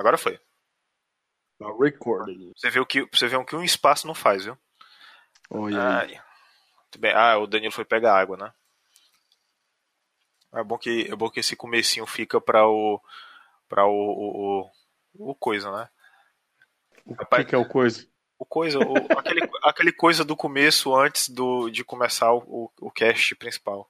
Agora foi. Tá recording. Você vê o que, você vê o que um espaço não faz, viu? Oi. Ai. Bem. Ah, o Danilo foi pegar água, né? É bom que, é bom que esse comecinho fica para o para o, o, o, o coisa, né? O que, que é o coisa? O coisa, o, aquele, aquele coisa do começo antes do, de começar o, o cast principal.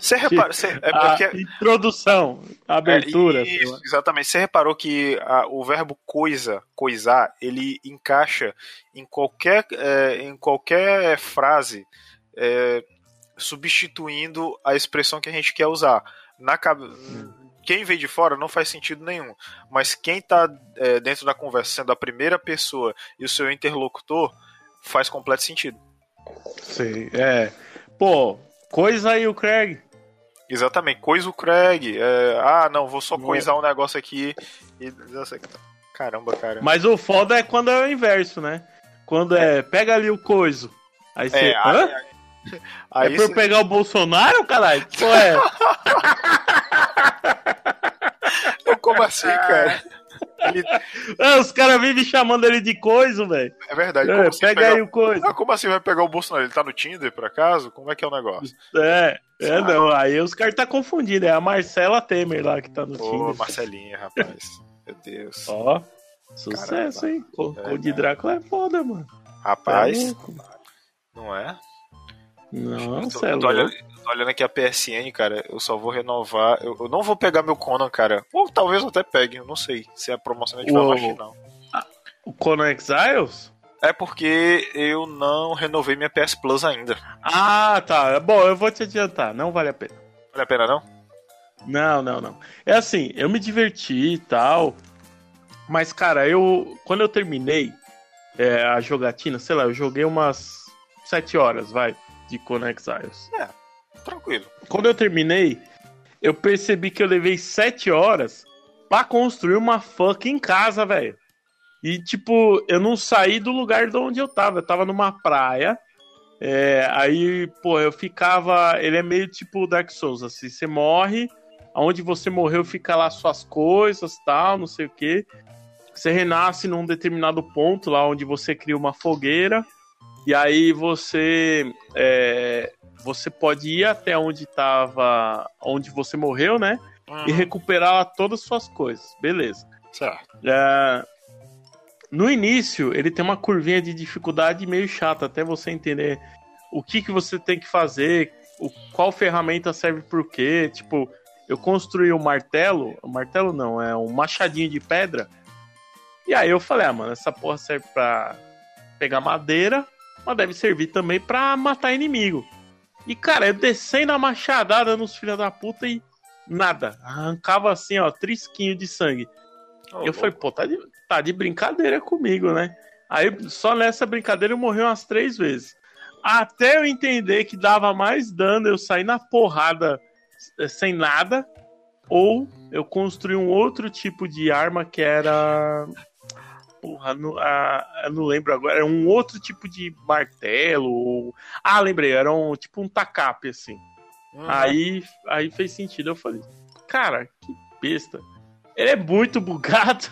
Você repara, você, é A porque, introdução, a abertura. É, isso, exatamente. Você reparou que a- o verbo coisa, coisar, ele encaixa em qualquer, é, em qualquer frase, é, substituindo a expressão que a gente quer usar. Na, quem vem de fora não faz sentido nenhum, mas quem está dentro da conversa, sendo a primeira pessoa e o seu interlocutor, faz completo sentido. Sei, é. Pô, coisa aí o Craig. Exatamente, coisa o Craig. é, ah, não, vou só Não. coisar um negócio aqui e. Caramba, cara. Mas o foda é quando é o inverso, né? Quando é, pega ali o coiso. Aí você. É, Hã? aí, aí é pra eu cê- pegar o Bolsonaro, caralho? Pô, é. Como assim, cara? Ele- Ah, os caras vivem chamando ele de coisa, velho. É verdade. É, assim pega pegar- aí o coisa. Ah, como assim vai pegar o Bolsonaro? Ele tá no Tinder, por acaso? Como é que é o negócio? É, é não. Aí os caras tá confundindo. É a Marcela Temer lá que tá no Ô, Tinder. Marcelinha, rapaz. Meu Deus. Ó, sucesso, Caramba. hein? O É, de Drácula é foda, mano. Rapaz, É louco. não é? Não, Eu tô, é eu tô olhando, tô olhando aqui a PSN, cara. Eu só vou renovar. Eu, eu não vou pegar meu Conan, cara. Ou talvez eu até pegue, eu não sei. Se a promoção é de Uou. forma não. O Conan Exiles? É porque eu não renovei minha PS Plus ainda. Ah, tá. É Bom, eu vou te adiantar. Não vale a pena. Vale a pena, não? Não, não, não. É assim, eu me diverti e tal. Mas, cara, eu. Quando eu terminei é, a jogatina, sei lá, eu joguei umas 7 horas, vai, de Conan Exiles. Tranquilo. Quando eu terminei, eu percebi que eu levei 7 horas pra construir uma fucking casa, velho. E, tipo, eu não saí do lugar de onde eu tava. Eu tava numa praia. é, aí, pô, eu ficava. Ele é meio tipo Dark Souls, assim. Você morre, aonde você morreu fica lá suas coisas, tal, não sei o quê. Você renasce num determinado ponto lá onde você cria uma fogueira. E aí você. é, você pode ir até onde tava. onde você morreu, né? Uhum. E recuperar todas as suas coisas. Beleza. Certo. É, no início, ele tem uma curvinha de dificuldade meio chata, até você entender o que, que você tem que fazer, o, qual ferramenta serve por quê. Tipo, eu construí um martelo, um martelo não, é um machadinho de pedra. E aí eu falei, ah, mano, essa porra serve pra pegar madeira, mas deve servir também pra matar inimigo. E, cara, eu descendo a machadada nos filhos da puta e nada. Arrancava assim, ó, trisquinho de sangue. Ô, Eu falei, pô, tá de, tá de brincadeira comigo, né? Aí só nessa brincadeira eu morri umas três vezes. Até eu entender que dava mais dano eu sair na porrada eh, sem nada, ou eu construir um outro tipo de arma que era. Porra, não, ah, eu não lembro agora. Era um outro tipo de martelo. Ou... Ah, lembrei, era um tipo um tacape, assim. Uhum. Aí, aí fez sentido. Eu falei, cara, que besta. Ele é muito bugado.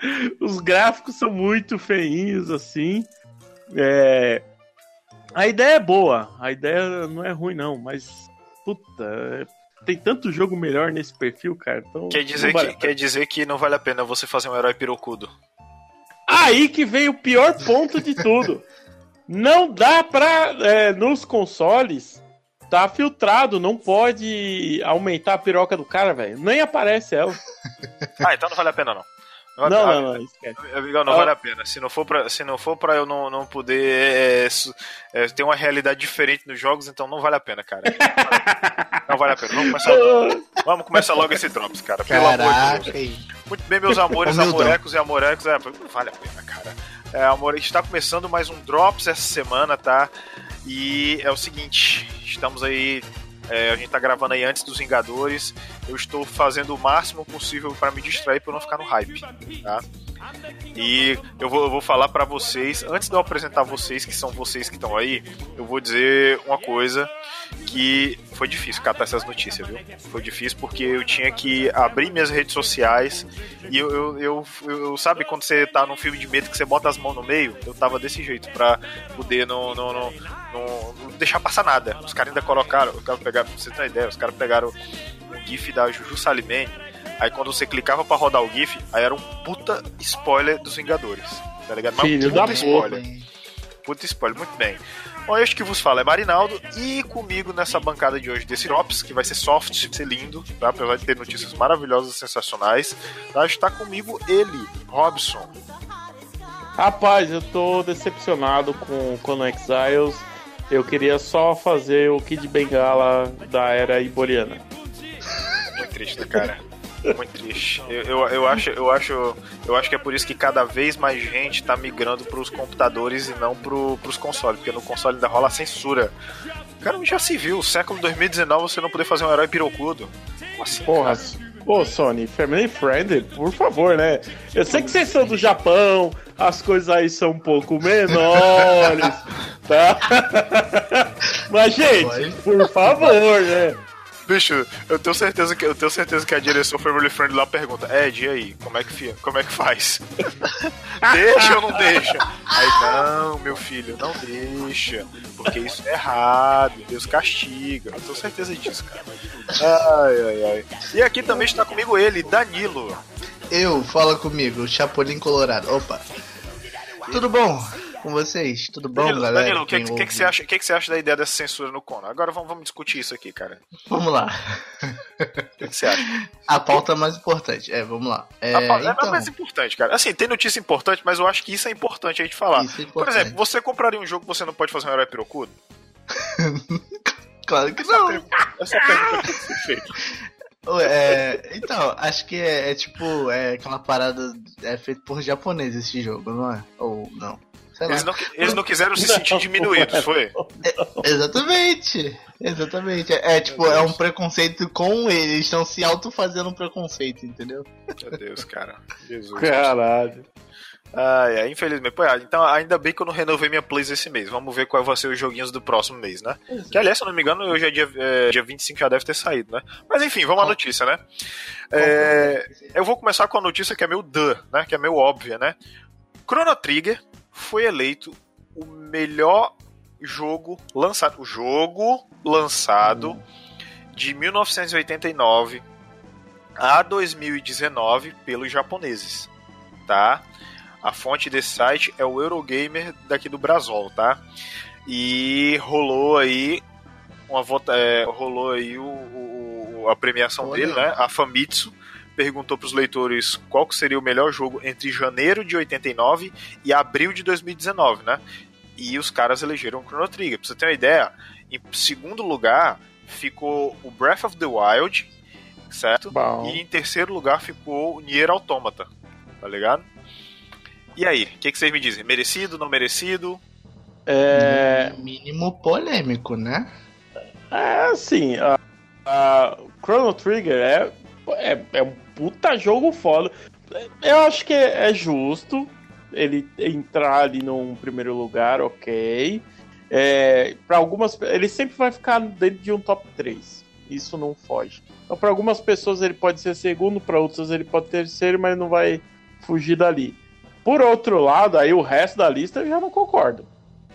Os gráficos são muito feinhos, assim. É, A ideia é boa. A ideia não é ruim, não. Mas, puta, é, tem tanto jogo melhor nesse perfil, cara. Então, Quer dizer, vale que, a quer dizer que não vale a pena você fazer um herói pirocudo. Aí que vem o pior ponto de tudo. Não dá pra. é, nos consoles, tá filtrado, não pode aumentar a piroca do cara, velho. Nem aparece ela. Ah, então não vale a pena, não. Não, Não, vale- não, não, esquece. Amigão, não Ah. vale a pena. Se não for pra, se não for pra eu não, não poder é, su- é, ter uma realidade diferente nos jogos, então não vale a pena, cara. Não vale a pena. Vamos começar, vamos começar logo esse Drops, cara. Pelo amor de Caraca, Deus. Muito bem, meus amores, amorecos e amorecos. É, não vale a pena, cara. É, amor, a gente tá começando mais um Drops essa semana, tá? E é o seguinte, estamos aí. É, a gente tá gravando aí antes dos Vingadores. Eu estou fazendo o máximo possível para me distrair eu não ficar no hype, tá? E eu vou, eu vou falar pra vocês, antes de eu apresentar vocês, que são vocês que estão aí, eu vou dizer uma coisa que foi difícil catar essas notícias, viu? Foi difícil porque eu tinha que abrir minhas redes sociais E eu, eu, eu, eu, sabe quando você tá num filme de medo que você bota as mãos no meio? Eu tava desse jeito, pra poder não, não, não, não, não deixar passar nada. Os caras ainda colocaram, os caras pegaram, pra você ter uma ideia, os caras pegaram o GIF da Juju Salimene. Aí quando você clicava pra rodar o GIF, aí era um puta spoiler dos Vingadores. Tá ligado? Mas Filho um puta da spoiler. Puta spoiler, muito bem. Bom, este que vos fala é Marinaldo e comigo nessa bancada de hoje desse Drops, que vai ser soft, vai ser lindo, tá? Apesar de ter notícias maravilhosas sensacionais, tá? Está comigo ele, Robson. Rapaz, eu tô decepcionado com Cono Exiles. Eu queria só fazer o Kid Bengala da era iboriana. Muito triste, né, cara? Muito triste. Eu, eu, eu, acho, eu, acho, eu acho que é por isso que cada vez mais gente tá migrando pros computadores e não pro, pros consoles, porque no console ainda rola censura. Cara, já se viu, século 2019 você não poder fazer um herói pirocudo. Como assim, Porra, Pô, Sony, family friendly, por favor, né? Eu sei que vocês são do Japão, as coisas aí são um pouco menores, tá? Mas, gente, por favor, né? Bicho, eu tenho certeza que eu tenho certeza que a direção Family Friend lá pergunta: Ed, e aí, como é que fia? Como é que faz? deixa ou não deixa? Aí, não, meu filho, não deixa. Porque isso é errado, Deus castiga. Eu tenho certeza disso, cara. Ai, ai, ai. E aqui também está comigo ele, Danilo. Eu, fala comigo, Chapolin Colorado. Opa. Tudo bom? Com vocês? Tudo bom, Danilo, galera? Danilo, o que, que, que, você acha, que, que você acha da ideia dessa censura no Conan? Agora vamos, vamos discutir isso aqui, cara. Vamos lá. O que, que, você acha? A pauta é mais importante. É, vamos lá. É, a pauta então... é mais importante, cara. Assim, tem notícia importante, mas eu acho que isso é importante a gente falar. É Por exemplo, você compraria um jogo que você não pode fazer um herói pirocudo? claro que não. Essa pergunta tem que ser feita. É, então, acho que é, é, tipo, é aquela parada é feito por japonês esse jogo, não é? Ou não? Eles não, eles não, quiseram se sentir diminuídos, foi? É, exatamente. Exatamente. É, é tipo, é um preconceito com eles. Eles estão se auto-fazendo um preconceito, entendeu? Meu Deus, cara. Jesus. Caralho. Ah, é, infelizmente. Pô, então, ainda bem que eu não renovei minha plays esse mês. Vamos ver qual vai ser os joguinhos do próximo mês, né? Exato. Que, aliás, se eu não me engano, hoje é dia, é, dia 25 já deve ter saído, né? Mas enfim, vamos à notícia, né? É, eu vou começar com a notícia que é meio duh, né? Que é meio óbvia, né? Chrono Trigger foi eleito o melhor jogo lançado. O jogo lançado de 1989 a 2019 pelos japoneses, tá? A fonte desse site é o Eurogamer daqui do Brasil, tá? E rolou aí uma vota, é, rolou aí o, o, a premiação Olha. dele, né? A Famitsu perguntou para os leitores qual seria o melhor jogo entre janeiro de 89 e abril de 2019, né? E os caras elegeram o Chrono Trigger. Pra você ter uma ideia, em segundo lugar ficou o Breath of the Wild, certo? Bom. E em terceiro lugar ficou o Nier Automata, tá ligado? E aí, o que, que, vocês me dizem? Merecido, não merecido? É... Mínimo polêmico, né? É, assim, a, a Chrono Trigger é, é, é um puta jogo foda. Eu acho que é justo ele entrar ali num primeiro lugar, ok. É, para algumas, ele sempre vai ficar dentro de um top 3. Isso não foge. Então, para algumas pessoas ele pode ser segundo, para outras ele pode ter terceiro, mas não vai fugir dali. Por outro lado, aí o resto da lista eu já não concordo.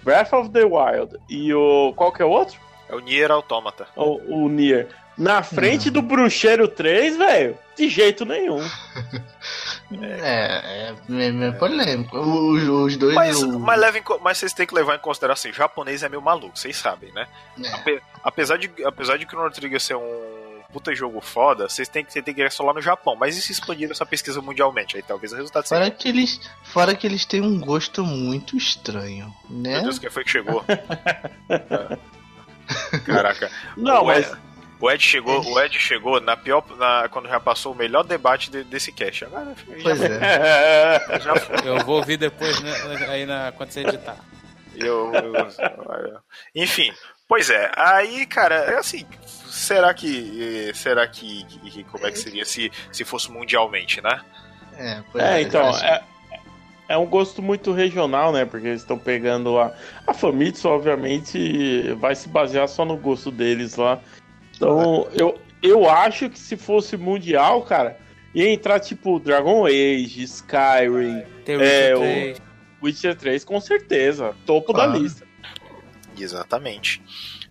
Breath of the Wild e o qual que é o outro? É o Nier Automata. O, o Nier. Na frente não. do Bruxeiro 3, velho, de jeito nenhum. É, é, é polêmico. Os, os dois. Mas, o... mas, levem, mas vocês têm que levar em consideração: japonês é meio maluco, vocês sabem, né? É. Ape, apesar, de, apesar de Chrono Trigger ser um puta jogo foda, vocês têm que, têm que ir só lá no Japão. Mas e se expandir essa pesquisa mundialmente? Aí talvez o resultado seja. Fora que eles, fora que eles têm um gosto muito estranho, né? Meu Deus, quem foi que chegou? Caraca. Não, mas. O Ed chegou, o Ed chegou na pior, na, quando já passou o melhor debate de, desse cast. Agora, pois é. Já Eu vou ouvir depois né, aí na, quando você editar. Eu, eu, enfim, pois é. Aí, cara, é assim. Será que, será que, que como é que seria se, se fosse mundialmente, né? É, é, é então é, é um gosto muito regional, né? Porque eles estão pegando lá. A Famitsu, obviamente, vai se basear só no gosto deles lá. Então, eu, eu acho que se fosse mundial, cara, ia entrar tipo Dragon Age, Skyrim, The é, Witcher 3. o Witcher 3, com certeza. Topo da Ah. lista. Exatamente.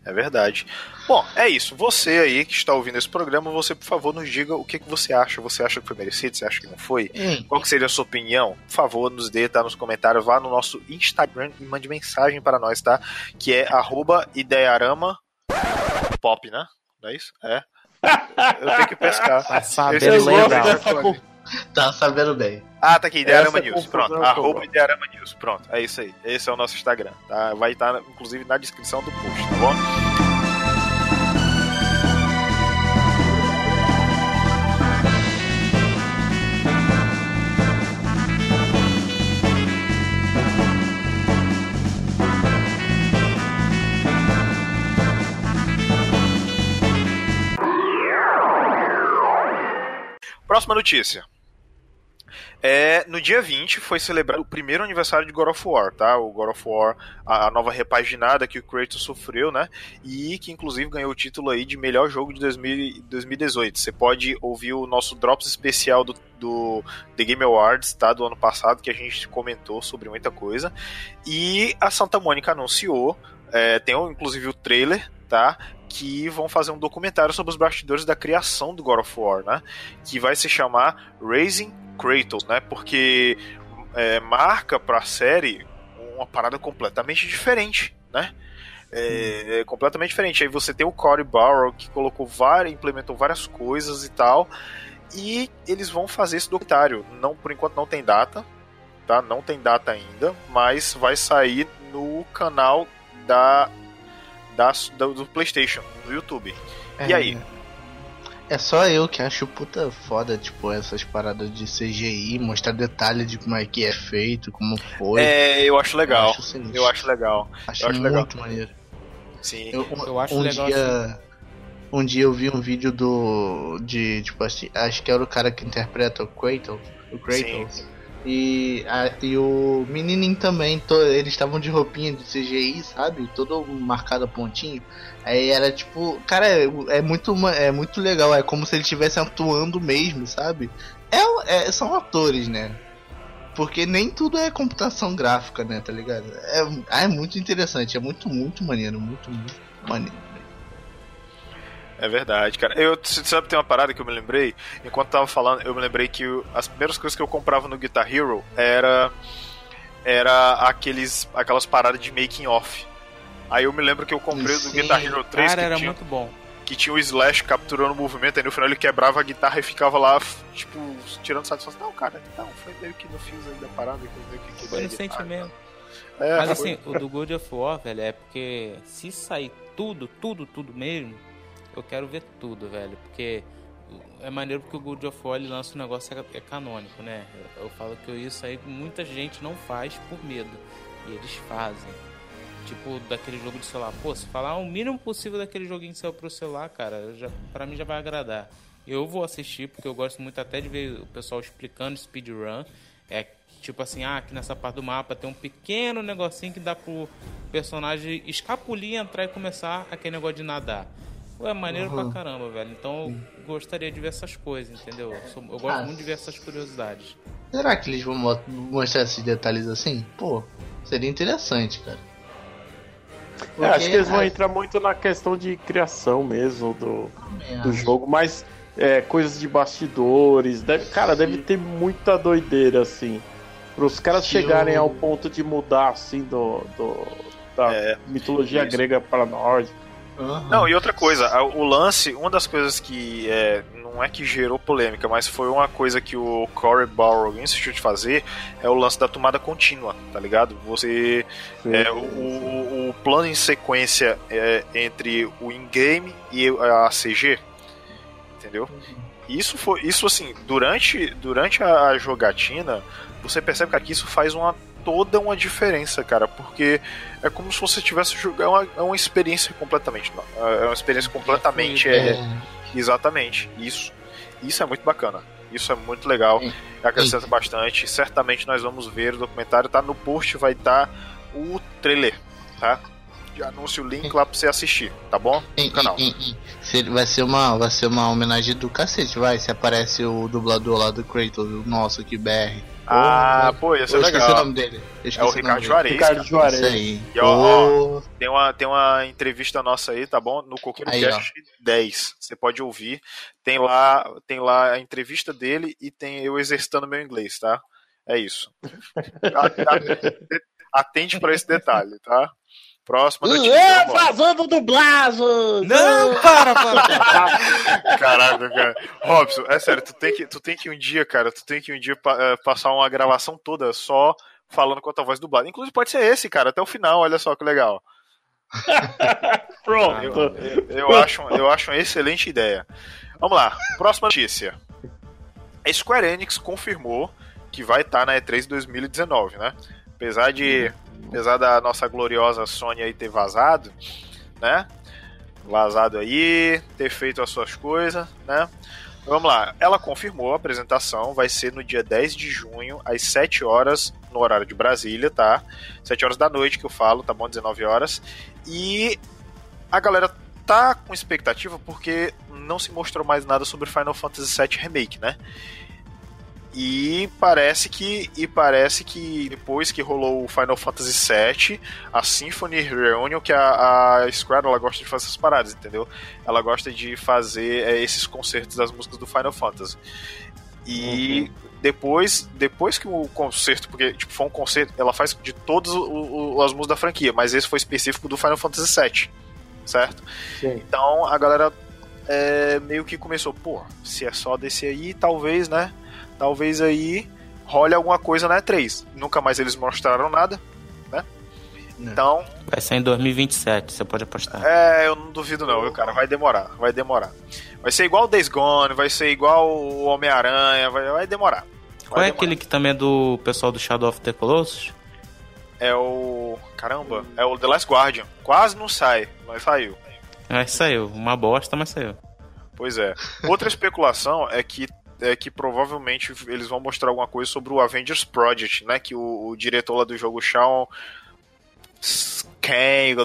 É verdade. Bom, é isso. Você aí que está ouvindo esse programa, você, por favor, nos diga o que, que você acha. Você acha que foi merecido? Você acha que não foi? Hein, Qual que seria a sua opinião? Por favor, nos dê, tá nos comentários, vá no nosso Instagram e mande mensagem para nós, tá? Que é arroba idearama pop, né? Não é isso? É. Eu tenho que pescar. Tá sabendo é dessa co- Tá sabendo bem. Ah, tá aqui, Idearama Essa News. Pronto, arroba. Idearama News. Pronto, é isso aí. Esse é o nosso Instagram, tá? Vai estar, inclusive, na descrição do post, tá bom? Próxima notícia. É, no dia 20 foi celebrado o primeiro aniversário de God of War, tá? O God of War, a, a nova repaginada que o Kratos sofreu, né? E que inclusive ganhou o título aí de melhor jogo de 2000 2018. Você pode ouvir o nosso Drops especial do, do The Game Awards, tá? Do ano passado, que a gente comentou sobre muita coisa. E a Santa Mônica anunciou, é, tem inclusive o trailer, tá? Que vão fazer um documentário sobre os bastidores da criação do God of War, né? Que vai se chamar Raising Kratos, né? Porque é, marca pra série uma parada completamente diferente, né? É, é completamente diferente. Aí você tem o Cory Barrow que colocou várias, implementou várias coisas e tal. E eles vão fazer esse documentário. Não, por enquanto não tem data, tá? Não tem data ainda, mas vai sair no canal da, da do, do PlayStation, no YouTube. E aí? É só eu que acho puta foda, tipo, essas paradas de CGI, mostrar detalhe de como é que é feito, como foi. É, eu acho legal. Eu acho sinistro. Eu acho legal. Acho eu acho muito legal. maneiro. Sim. Eu, Eu acho um legal dia, um dia eu vi um vídeo do de tipo assim, acho que era o cara que interpreta o Kratos, o Kratos. E, a- e o menininho também, to- eles estavam de roupinha de CGI, sabe? Todo marcado a pontinho. Aí era tipo, cara, é, é muito é muito legal, é como se ele estivesse atuando mesmo, sabe? É, é- são atores, né? Porque nem tudo é computação gráfica, né, tá ligado? É, é muito interessante, é muito, muito maneiro, muito, muito maneiro. É verdade, cara. Eu sabe tem uma parada que eu me lembrei, enquanto tava falando, eu me lembrei que as primeiras coisas que eu comprava no Guitar Hero era era aqueles aquelas paradas de making off. Aí eu me lembro que eu comprei o do Sim. Guitar Hero 3 Cara, que, era tinha, muito bom. que tinha o Slash capturando o movimento, aí no final ele quebrava a guitarra e ficava lá, tipo, tirando satisfação. Não, cara, não, foi meio que no fio aí da parada que eu meio que Foi no sentimento. É, Mas foi- assim, o do God of War, velho, é porque se sair tudo, tudo, tudo mesmo, eu quero ver tudo, velho. Porque é maneiro porque o God of War lança um negócio é, é canônico, né? Eu, eu falo que isso aí muita gente não faz por medo. E eles fazem. Tipo, daquele jogo de celular. Pô, se falar o mínimo possível daquele joguinho que saiu pro celular, cara, já, pra mim já vai agradar. Eu vou assistir, porque eu gosto muito até de ver o pessoal explicando speedrun. É tipo assim, ah, aqui nessa parte do mapa tem um pequeno negocinho que dá pro personagem escapulir, entrar e começar aquele negócio de nadar. Pô, é maneiro Uhum. pra caramba, velho. Então eu gostaria de ver essas coisas, entendeu? Eu, sou- eu gosto Ah, muito de ver essas curiosidades. Será que eles vão mo- mostrar esses detalhes assim? Pô, seria interessante, cara. É, acho que eles vão ah, entrar muito na questão de criação mesmo do, do jogo, mas é, coisas de bastidores. Deve, cara, deve ter muita doideira, assim. Para os caras Estilo- chegarem ao ponto de mudar, assim, do, do- da É, mitologia isso. grega para nórdica. Aham. Não, e outra coisa, o lance, uma das coisas que é, não é que gerou polêmica, mas foi uma coisa que o Corey Barrow insistiu de fazer, é o lance da tomada contínua, tá ligado? Você. É, o, o- o plano em sequência é, entre o in-game e a CG, entendeu? Isso foi. Isso assim, durante, durante a jogatina, você percebe que isso faz uma toda uma diferença, cara, porque é como se você tivesse jogando é uma, é uma experiência completamente é uma experiência completamente é, É, exatamente isso. Isso é muito bacana. Isso é muito legal. Acrescenta bastante. Certamente nós vamos ver o documentário. Tá no post, vai estar o trailer, tá? anúncio o link lá pra você assistir, tá bom? No canal. Vai ser uma, vai ser uma homenagem do cacete, vai. Se aparece o dublador lá do Kratos, o nosso aqui, BR. Ah, pô, ia ser Eu esqueci o legal. nome dele. É o Ricardo. Juarez. Ricardo. Juarez. Isso aí. E, ó, Ô, Tem uma, tem uma entrevista nossa aí, tá bom? No Coqueiro Aí, Cast 10. Você pode ouvir. Tem lá, tem lá a entrevista dele e tem eu exercitando meu inglês, tá? É isso. Atende pra esse detalhe, tá? Próxima notícia. É, vamos dublagem! Não, para, para. Caraca, cara. Robson, é sério, tu tem que, tu tem que um dia, cara, tu tem que um dia pa- eh, passar uma gravação toda só falando com a tua voz dublada. Inclusive pode ser esse, cara, até o final, olha só que legal. Pronto. Eu, eu, acho, eu acho uma excelente ideia. Vamos lá, próxima notícia. A Square Enix confirmou que vai estar na E3 2019, né? Apesar de. Apesar da nossa gloriosa Sony aí ter vazado, né? Vazado aí, ter feito as suas coisas, né? Vamos lá, ela confirmou a apresentação, vai ser no dia 10 de junho, às 7 horas, no horário de Brasília, tá? 7 horas da noite que eu falo, tá bom? 19 horas. E a galera tá com expectativa porque não se mostrou mais nada sobre Final Fantasy VII Remake, né? E parece que e parece que depois que rolou o Final Fantasy VII, a Symphony Reunion, que a, a Square ela gosta de fazer essas paradas, entendeu? Ela gosta de fazer é, esses concertos das músicas do Final Fantasy. E depois, depois que o concerto, porque tipo, foi um concerto, ela faz de todas as músicas da franquia, mas esse foi específico do Final Fantasy VII, certo? Sim. Então a galera é, meio que começou, pô, se é só desse aí, talvez, né? Talvez aí role alguma coisa na E3. Nunca mais eles mostraram nada, né? Não. Então, Vai ser em 2027, você pode apostar. é, eu não duvido não, viu, cara? Vai demorar, vai demorar. Vai ser igual o Days Gone, vai ser igual o Homem-Aranha, vai, vai demorar. Vai Qual é demorar. aquele que também é do pessoal do Shadow of the Colossus? É o. Caramba, é o The Last Guardian. Quase não sai, mas saiu. É, saiu. Uma bosta, mas saiu. Pois é. Outra especulação é que é que provavelmente eles vão mostrar alguma coisa sobre o Avengers Project, né? Que o, o diretor lá do jogo, Shawn quem,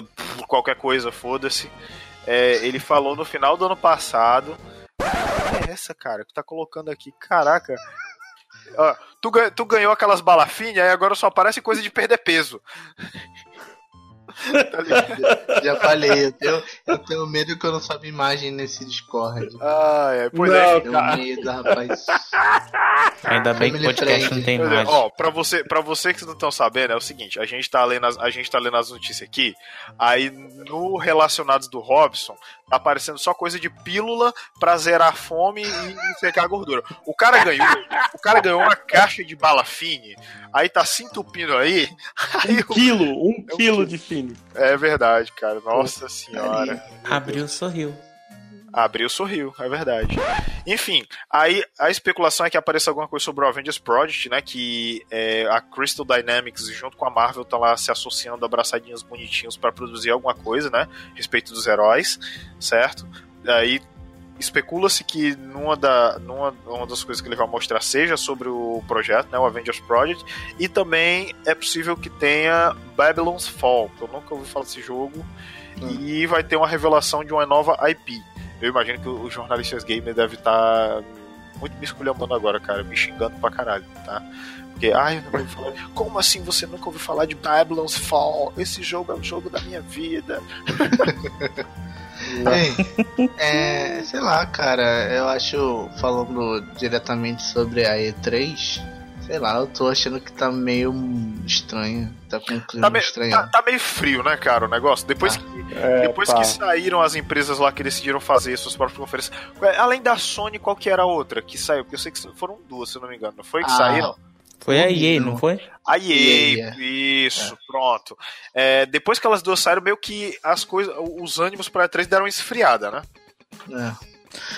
qualquer coisa, foda-se. É, ele falou no final do ano passado. Que é essa, cara, que tá colocando aqui? Caraca. Tu, tu ganhou aquelas balafinhas e agora só aparece coisa de perder peso. Tá? Já falei, eu tenho, eu tenho medo que eu não sobe imagem nesse Discord. ah, é. Pois Não, é. Tenho medo, rapaz. Ainda bem que o podcast não tem é, imagem. ó, pra você, pra você que não estão sabendo, é o seguinte, a gente tá lendo as, a gente tá lendo as notícias aqui, aí no relacionados do Robson, tá aparecendo só coisa de pílula pra zerar a fome e secar a gordura. O cara ganhou, o cara ganhou uma caixa de bala fine, aí tá se entupindo aí, aí Um quilo, um É um quilo de fine. É verdade, cara. Nossa senhora. Abriu, sorriu. Abriu, sorriu, é verdade. Enfim, aí a especulação é que apareça alguma coisa sobre o Avengers Project, né? Que é, a Crystal Dynamics, junto com a Marvel, tá lá se associando, abraçadinhos bonitinhos pra produzir alguma coisa, né? A respeito dos heróis, certo? Aí especula-se que numa, da, numa uma das coisas que ele vai mostrar seja sobre o projeto, né? O Avengers Project. E também é possível que tenha Babylon's Fall, que eu nunca ouvi falar desse jogo. E vai ter uma revelação de uma nova IP. Eu imagino que os jornalistas gamer devem estar muito me esculhambando agora, cara, me xingando pra caralho, tá? Porque, ai, eu não falar. Como assim você nunca ouviu falar de Babylon's Fall? Esse jogo é o jogo da minha vida. Bem, é, sei lá, cara, eu acho, falando diretamente sobre a E3, sei lá, eu tô achando que tá meio estranho, tá com um clima Tá meio, estranho. tá- tá meio frio, né, cara, o negócio? Depois, Tá. que, É, depois pá. que saíram as empresas lá que decidiram fazer suas próprias conferências. Além da Sony, qual que era a outra que saiu? Porque eu sei que foram duas, se não me engano. Não foi que Ah, saíram? Foi a Não. EA, não foi? A EA, EA, isso, pronto. É, depois que elas duas saíram, meio que as coisas, os ânimos pra E3 deram uma esfriada, né? É.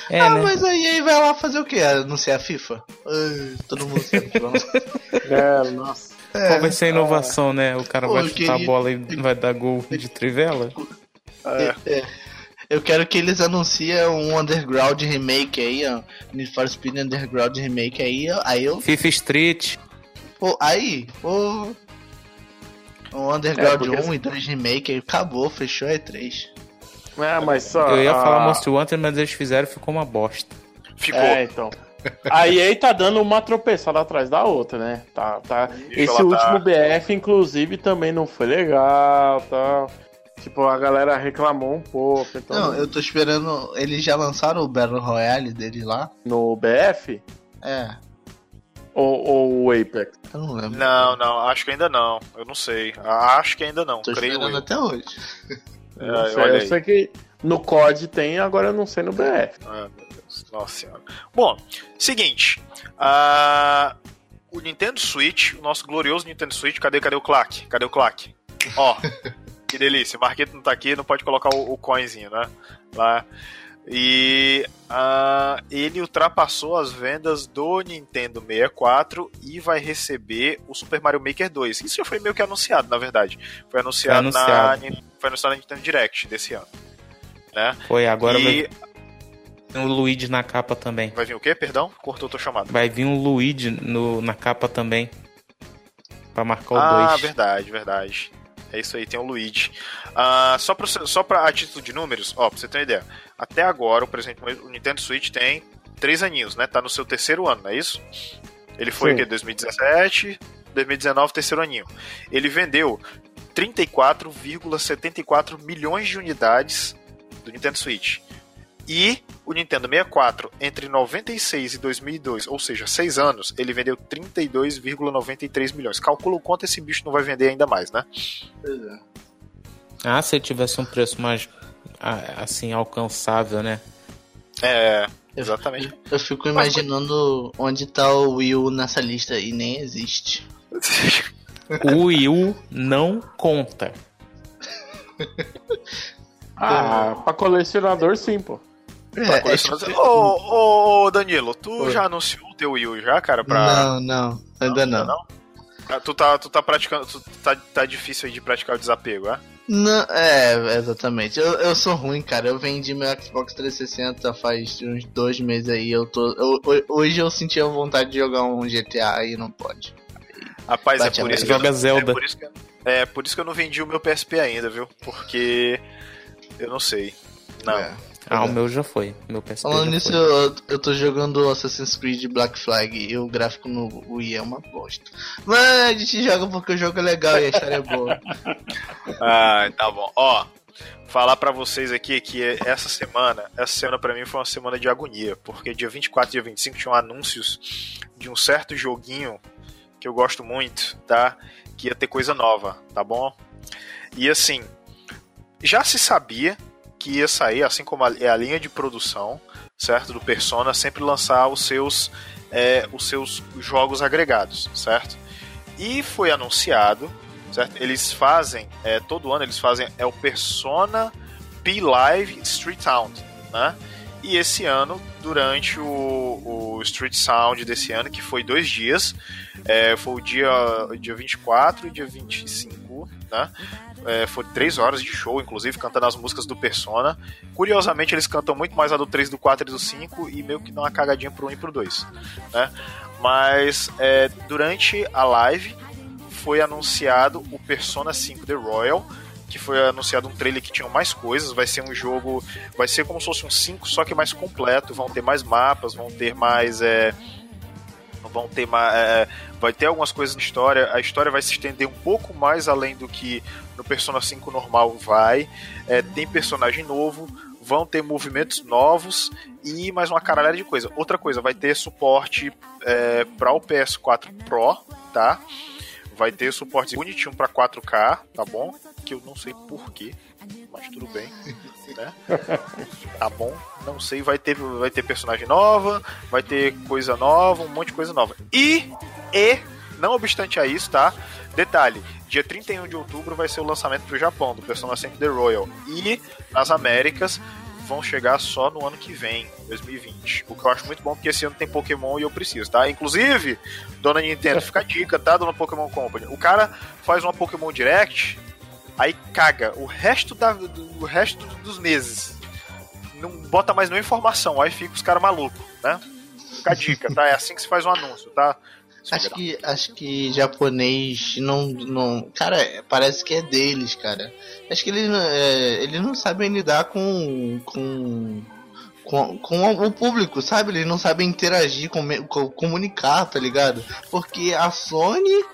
É, ah, né? mas aí aí vai lá fazer o quê? Anunciar a FIFA? Ai, todo mundo sabe. É, nossa. Qual vai ser a inovação, né? O cara Pô, vai chutar a bola e vai dar gol de trivela? É, É. Eu quero que eles anunciem um Underground Remake aí, ó. Need for Speed Underground Remake aí, ó. Aí eu. FIFA Street. Pô, aí, pô. O Underground É, porque- 1 e 2 Remake acabou, fechou a E3. É, mas só. Eu ia a- falar Monster Hunter, mas eles fizeram e ficou uma bosta. Ficou. É, então. A EA tá dando uma tropeçada atrás da outra, né? Tá, tá. Esse tá- último BF, inclusive, também não foi legal, tá? Tipo, a galera reclamou um pouco. Então, Não, eu tô esperando. Eles já lançaram o Battle Royale deles lá? No BF É, ou, ou o Apex? Eu não lembro. Não, não, acho que ainda não. Eu não sei. Acho que ainda não. Tô creio esperando eu. até hoje. É, Não sei, olha eu aí. sei que no COD tem, agora eu não sei no BF. Ah, meu Deus. Nossa senhora. Bom, seguinte. ah, o Nintendo Switch, o nosso glorioso Nintendo Switch, cadê, cadê o claque? Cadê o claque? Ó, que delícia. Marquito não tá aqui, não pode colocar o, o coinzinho, né? Lá. E ah, ele ultrapassou as vendas do Nintendo 64 e vai receber o Super Mario Maker 2. Isso já foi meio que anunciado, na verdade. Foi anunciado, Foi anunciado. Na, foi anunciado na Nintendo Direct desse ano. Né? Foi, agora e vai vir um Luigi na capa também. vai vir o quê? Perdão? Cortou tua chamada. Vai vir um Luigi no, na capa também. Pra marcar o Ah, 2. verdade, verdade. É isso aí, tem o Luigi. Ah, só pra, só pra a título de números, ó, pra você ter uma ideia. Até agora, por exemplo, o Nintendo Switch tem três aninhos, né? Tá no seu terceiro ano, não é isso? Ele foi Sim. o quê? 2017, 2019, terceiro aninho. Ele vendeu 34,74 milhões de unidades do Nintendo Switch. E o Nintendo 64, entre 96 e 2002, ou seja, seis anos, ele vendeu 32,93 milhões. Calcula o quanto esse bicho não vai vender ainda mais, né? Pois é. Ah, se tivesse um preço mais assim alcançável, né? É, exatamente. Eu fico imaginando onde tá o Wii U nessa lista e nem existe. O Wii U não conta. Ah, pra colecionador sim, pô. É, é tipo- Ô, ô, ô, Danilo, tu Oi. já anunciou o teu Wii U já, cara, pra... Não, não, ainda não. Ah, Tu tá, tu tá praticando, tu tá, tá difícil aí de praticar o desapego, é? Não, é, exatamente. Eu, eu sou ruim, cara. Eu vendi meu Xbox 360 faz uns dois meses aí. Eu tô. eu- ho- hoje eu senti a vontade de jogar um GTA e não pode. Rapaz, Bate é por isso que eu Joga não- Zelda. É por, isso que, é por isso que eu não vendi o meu PSP ainda, viu? Porque eu não sei. Não. É. Ah, É. o meu já foi. Meu PSP Falando já nisso, foi. eu, eu tô jogando Assassin's Creed Black Flag e o gráfico no Wii é uma bosta. Mas a gente joga porque o jogo é legal e a história é boa. Ah, tá bom. Ó, falar pra vocês aqui que essa semana, essa semana pra mim foi uma semana de agonia, porque dia 24 e dia 25 tinham anúncios de um certo joguinho que eu gosto muito, tá? Que ia ter coisa nova, tá bom? E assim, já se sabia que ia sair, assim como a, é a linha de produção, certo? Do Persona, sempre lançar os seus, é, os seus jogos agregados, certo? E foi anunciado certo? Eles fazem, é, todo ano eles fazem, é o Persona P Live Street Sound, né? E esse ano, durante o, o Street Sound desse ano, que foi dois dias, é, foi o dia, dia 24 e dia 25, né? É, foi três horas de show, inclusive, cantando as músicas do Persona. Curiosamente, eles cantam muito mais a do 3, do 4 e do 5 e meio que dão uma cagadinha pro 1 e pro 2, né? Mas é, durante a live, foi anunciado o Persona 5 The Royal, que foi anunciado um trailer que tinha mais coisas, vai ser um jogo, vai ser como se fosse um 5, só que mais completo, vão ter mais mapas, vão ter mais é, vão ter mais, é, vai ter algumas coisas na história, a história vai se estender um pouco mais além do que no Persona 5 normal vai, é, tem personagem novo, vão ter movimentos novos e mais uma caralhada de coisa. Outra coisa, vai ter suporte é, para o PS4 Pro, tá? Vai ter suporte bonitinho para 4K, tá bom? Que eu não sei porquê, mas tudo bem, né? Tá bom, não sei. Vai ter, vai ter personagem nova, vai ter coisa nova, um monte de coisa nova. E, e, não obstante a isso, tá? Detalhe, dia 31 de outubro vai ser o lançamento pro Japão, do Persona 5 The Royal. E nas Américas vão chegar só no ano que vem, 2020. O que eu acho muito bom, porque esse ano tem Pokémon e eu preciso, tá? Inclusive, dona Nintendo, fica a dica, tá, dona Pokémon Company? O cara faz uma Pokémon Direct, aí caga o resto, da, do, o resto dos meses. Não bota mais nenhuma informação, aí fica os caras malucos, né? Fica a dica, tá? É assim que se faz um anúncio, tá? Acho que, acho que japonês não, não. Cara, parece que é deles, cara. Acho que eles, é, eles não sabem lidar com. com. Com, com o público, sabe? Eles não sabem interagir, com, com, comunicar, tá ligado? Porque a Sony.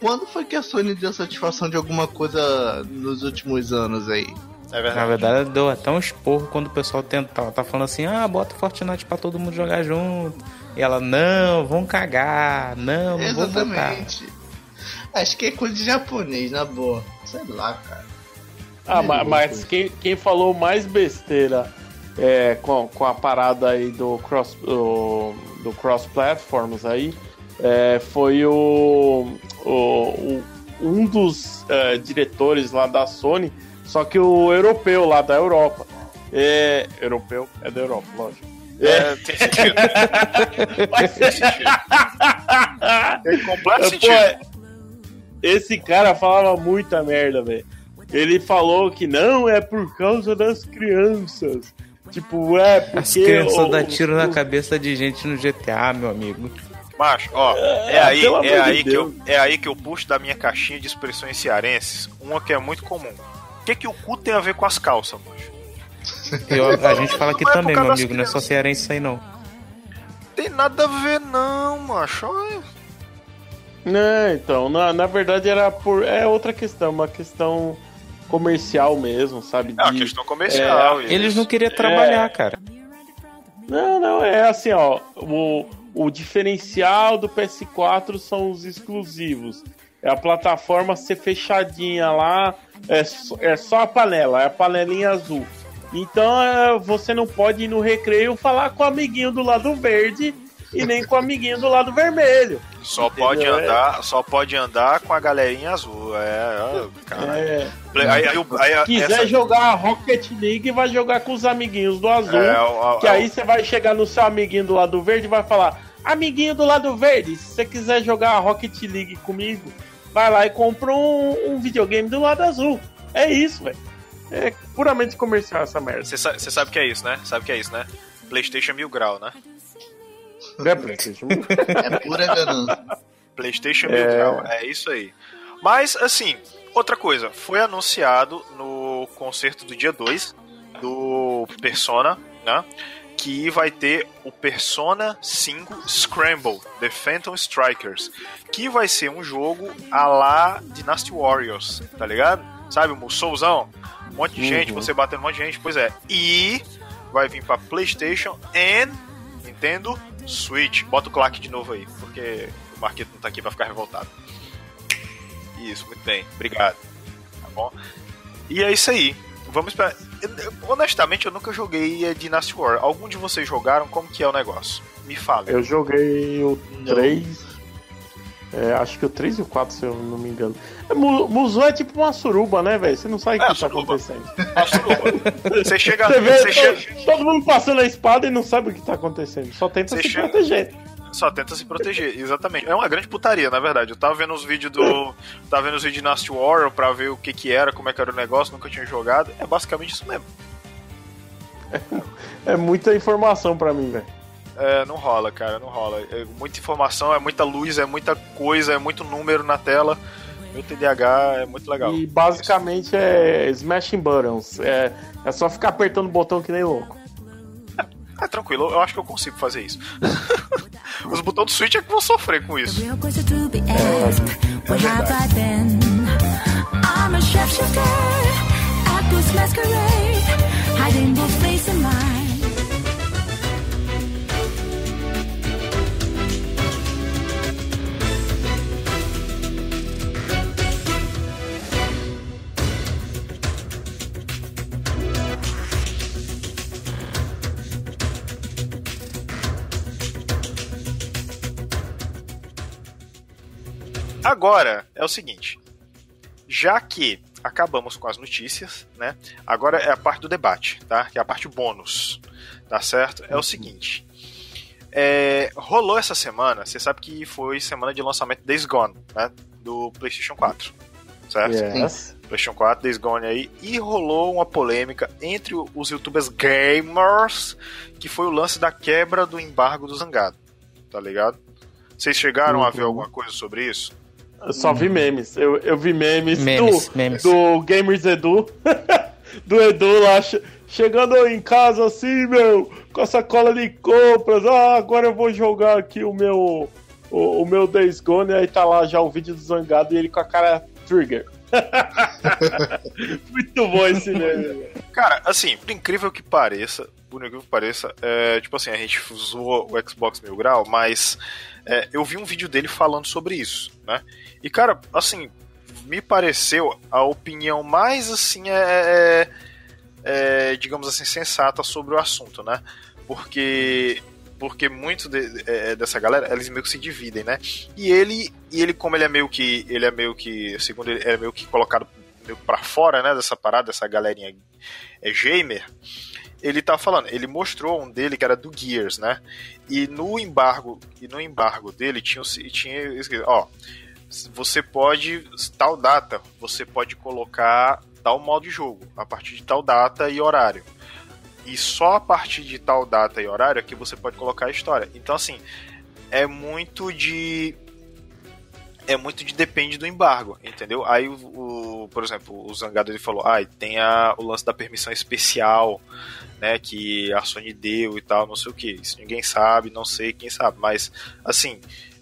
Quando foi que a Sony deu satisfação de alguma coisa nos últimos anos aí? É verdade. Na verdade, deu até um esporro quando o pessoal tentava. Tá falando assim: ah, bota Fortnite pra todo mundo jogar junto. E ela, não, vão cagar, não, não Exatamente. Acho que é coisa de japonês, na boa. Sei lá, cara. Ah, é mas, mas quem, quem falou mais besteira é, com, com a parada aí do cross, do, do cross platforms aí é, foi o, o, o, um dos é, diretores lá da Sony, só que o europeu lá da Europa. É, europeu é da Europa, lógico. É, tem sentido. tem sentido. Tem completo sentido. esse cara falava muita merda, velho. Ele falou que não é por causa das crianças. Tipo, é porque. As crianças dão tiro o, na cabeça de gente no GTA, meu amigo. Macho, ó, é, é aí, é aí, que eu, é aí que eu puxo da minha caixinha de expressões cearenses uma que é muito comum. O que, que o cu tem a ver com as calças, macho? Eu, a gente fala aqui é também, meu amigo, não é só cearense isso aí não. Tem nada a ver não, macho. Olha. Não, então, na, na verdade era por. É outra questão, uma questão comercial mesmo, sabe? É uma questão comercial. É, eles não queriam trabalhar, é... cara. Não, não, é assim, ó. O, o diferencial do PS4 são os exclusivos. É a plataforma ser fechadinha lá, é, é só a panela, é a panelinha azul. Então é, você não pode ir no recreio falar com o amiguinho do lado verde e nem com o amiguinho do lado vermelho. Só entendeu? pode andar, só pode andar com a galerinha azul. É, cara. É. Aí, aí, aí, quiser essa... jogar Rocket League, vai jogar com os amiguinhos do azul. É, que aí você vai chegar no seu amiguinho do lado verde e vai falar: Amiguinho do lado verde, se você quiser jogar Rocket League comigo, vai lá e compra um, um videogame do lado azul. É isso, velho. É puramente comercial essa merda. Você sabe, sabe que é isso, né? Sabe que é isso, né? PlayStation mil grau, né? É PlayStation É pura ganância. PlayStation é... grau, é isso aí. Mas, assim, outra coisa, foi anunciado no concerto do dia 2 do Persona, né? Que vai ter o Persona 5 Scramble, The Phantom Strikers, que vai ser um jogo a lá Dynasty Warriors, tá ligado? Sabe, o Mussouzão? Um monte de uhum. gente, você batendo um monte de gente, pois é. E vai vir para PlayStation e Nintendo Switch. Bota o claque de novo aí, porque o Marquito não tá aqui para ficar revoltado. Isso, muito bem. Obrigado. Tá bom? E é isso aí. Vamos para Honestamente, eu nunca joguei Dynasty War. Algum de vocês jogaram? Como que é o negócio? Me fala. Eu joguei o 3 é, acho que o 3 e o 4, se eu não me engano. É, Muzu é tipo uma suruba, né, velho? Você não sabe o é, que tá acontecendo. A suruba. Você chega. Você vê você todo, chega... todo mundo passando a espada e não sabe o que tá acontecendo. Só tenta você se chega... proteger. Só tenta se proteger, exatamente. É uma grande putaria, na verdade. Eu tava vendo os vídeos do. tava vendo os vídeos de Nasty War pra ver o que que era, como é que era o negócio, nunca tinha jogado. É basicamente isso mesmo. É, é muita informação pra mim, velho. É, não rola, cara, não rola. É muita informação, é muita luz, é muita coisa, é muito número na tela. Meu TDAH é muito legal. E basicamente é smashing buttons. É, é só ficar apertando o botão que nem louco. É, é tranquilo, eu acho que eu consigo fazer isso. Os botões do Switch é que vão sofrer com isso. É, Agora é o seguinte: já que acabamos com as notícias, né? Agora é a parte do debate, tá? Que é a parte bônus, tá certo? É o seguinte. É, rolou essa semana, você sabe que foi semana de lançamento Days Gone, né? Do PlayStation 4, certo? Yes. PlayStation 4, Days Gone aí, e rolou uma polêmica entre os youtubers gamers, que foi o lance da quebra do embargo do Zangado, tá ligado? Vocês chegaram uhum. a ver alguma coisa sobre isso? Eu só vi memes. Eu, eu vi memes, memes do, memes. do Gamers Edu. do Edu lá, chegando em casa assim, meu, com a sacola de compras. Ah, agora eu vou jogar aqui o meu o, o meu Days Gone. E aí tá lá já o vídeo do Zangado e ele com a cara Trigger. Muito bom esse meme. Cara, assim, por incrível que pareça, por incrível que pareça, é, tipo assim, a gente usou o Xbox Mil Grau, mas é, eu vi um vídeo dele falando sobre isso, né? E, cara, assim, me pareceu a opinião mais, assim, é, é, é digamos assim, sensata sobre o assunto, né? Porque porque muito de, é, dessa galera, eles meio que se dividem, né? E ele, e ele como ele é meio que, ele é meio que, segundo ele, é meio que colocado meio para fora, né, dessa parada, dessa galerinha é gamer, ele tá falando, ele mostrou um dele que era do Gears, né? E no embargo, e no embargo dele tinha tinha ó, você pode tal data, você pode colocar tal modo de jogo a partir de tal data e horário. E só a partir de tal data e horário é que você pode colocar a história. Então assim, é muito de é muito de depende do embargo, entendeu? Aí o, o por exemplo, o Zangado ele falou: "Ah, tem a, o lance da permissão especial né, que a Sony deu e tal, não sei o que. Isso ninguém sabe, não sei quem sabe, mas assim,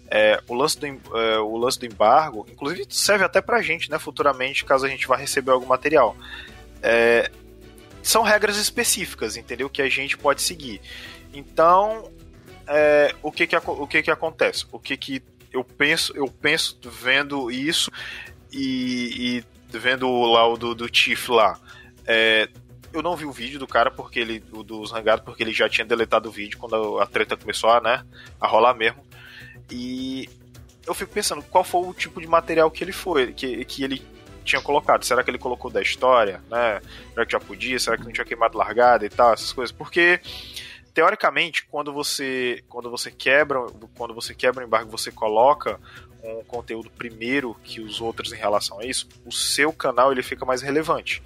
é, o, lance do, é, o lance do embargo, inclusive serve até pra gente, né, futuramente, caso a gente vá receber algum material. É, são regras específicas, entendeu? Que a gente pode seguir. Então, é, o que que, o que que acontece? O que que eu penso, eu penso vendo isso e, e vendo lá o do, do Tiff lá. É, eu não vi o vídeo do cara porque ele. O dos Rangados, porque ele já tinha deletado o vídeo quando a treta começou a, né, a rolar mesmo. E eu fico pensando qual foi o tipo de material que ele foi, que, que ele tinha colocado. Será que ele colocou da história, né? Será que já podia? Será que não tinha queimado largada e tal, essas coisas? Porque teoricamente, quando você quando você quebra, quando você quebra o embargo, você coloca um conteúdo primeiro que os outros em relação a isso, o seu canal ele fica mais relevante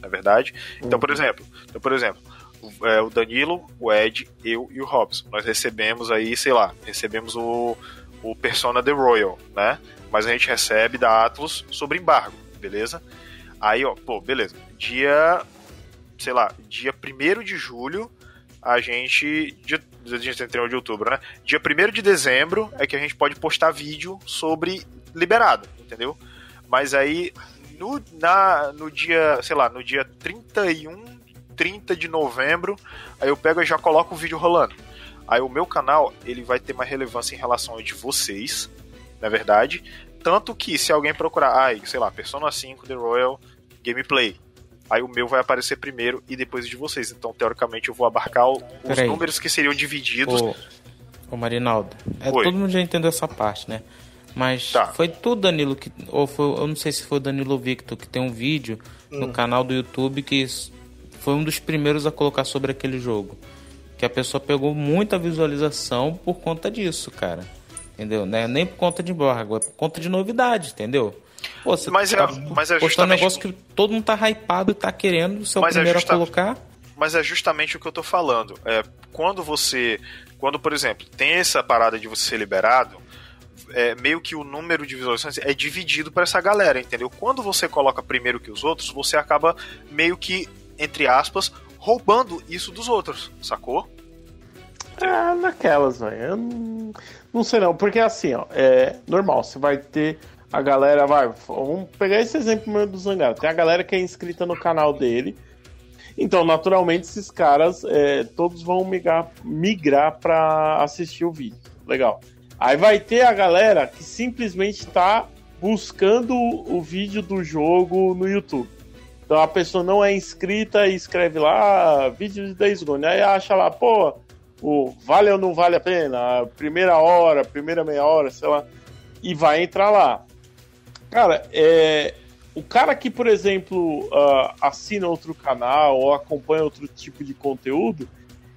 na é verdade. Então, por uhum. exemplo, então, por exemplo, o, é, o Danilo, o Ed, eu e o Robson. Nós recebemos aí, sei lá, recebemos o, o Persona The Royal, né? Mas a gente recebe da Atlas sobre embargo, beleza? Aí, ó, pô, beleza. Dia, sei lá, dia 1 de julho, a gente. Dia, a gente tem 31 de outubro, né? Dia 1 de dezembro é que a gente pode postar vídeo sobre liberado, entendeu? Mas aí no, na, no dia, sei lá, no dia 31, 30 de novembro, aí eu pego e já coloco o vídeo rolando. Aí o meu canal, ele vai ter mais relevância em relação ao de vocês, na verdade. Tanto que se alguém procurar, ai, sei lá, Persona 5 The Royal Gameplay, aí o meu vai aparecer primeiro e depois de vocês. Então, teoricamente, eu vou abarcar o, os números que seriam divididos. Ô, ô Marinaldo, é, todo mundo já entendeu essa parte, né? Mas tá. foi tudo Danilo que. Ou foi, eu não sei se foi o Danilo Victor, que tem um vídeo hum. no canal do YouTube que foi um dos primeiros a colocar sobre aquele jogo. Que a pessoa pegou muita visualização por conta disso, cara. Entendeu? Não é nem por conta de embargo, é por conta de novidade, entendeu? Pô, você mas, tá é, mas é justamente... um negócio que todo mundo tá hypado e tá querendo ser o mas é primeiro é justa... a colocar. Mas é justamente o que eu tô falando. É, quando você. Quando, por exemplo, tem essa parada de você ser liberado, é, meio que o número de visualizações é dividido para essa galera, entendeu? Quando você coloca primeiro que os outros, você acaba meio que, entre aspas, roubando isso dos outros, sacou? É, naquelas, velho. Eu não, não sei não, porque assim, ó, é normal, você vai ter a galera, vai, vamos pegar esse exemplo mesmo do Zangado. Tem a galera que é inscrita no canal dele. Então, naturalmente, esses caras é, todos vão migrar, migrar para assistir o vídeo. Legal. Aí vai ter a galera que simplesmente está buscando o vídeo do jogo no YouTube. Então a pessoa não é inscrita e escreve lá ah, vídeo de 10 Gone. Aí acha lá, pô, o vale ou não vale a pena? Primeira hora, primeira meia hora, sei lá. E vai entrar lá. Cara, é, o cara que, por exemplo, uh, assina outro canal ou acompanha outro tipo de conteúdo,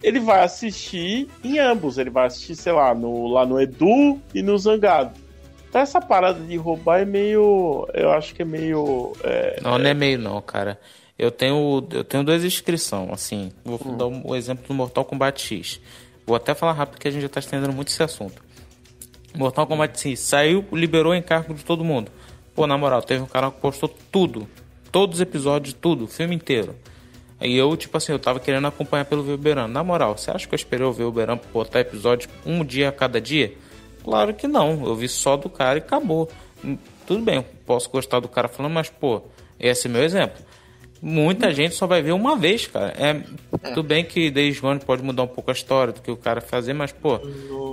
ele vai assistir em ambos. Ele vai assistir, sei lá, no, lá no Edu e no Zangado. Então essa parada de roubar é meio. Eu acho que é meio. É, não, não é meio não, cara. Eu tenho, eu tenho duas inscrições, assim. Vou hum. dar o um exemplo do Mortal Kombat X. Vou até falar rápido que a gente já está estendendo muito esse assunto. Mortal Kombat sim, saiu, liberou encargo de todo mundo. Pô, na moral, teve um canal que postou tudo. Todos os episódios, tudo, o filme inteiro. E eu, tipo assim, eu tava querendo acompanhar pelo Velberan. Na moral, você acha que eu esperei o Velberan botar episódio um dia a cada dia? Claro que não. Eu vi só do cara e acabou. Hum, tudo bem, posso gostar do cara falando, mas, pô, esse é meu exemplo. Muita gente só vai ver uma vez, cara. É, Tudo bem que desde One pode mudar um pouco a história do que o cara fazer, mas, pô,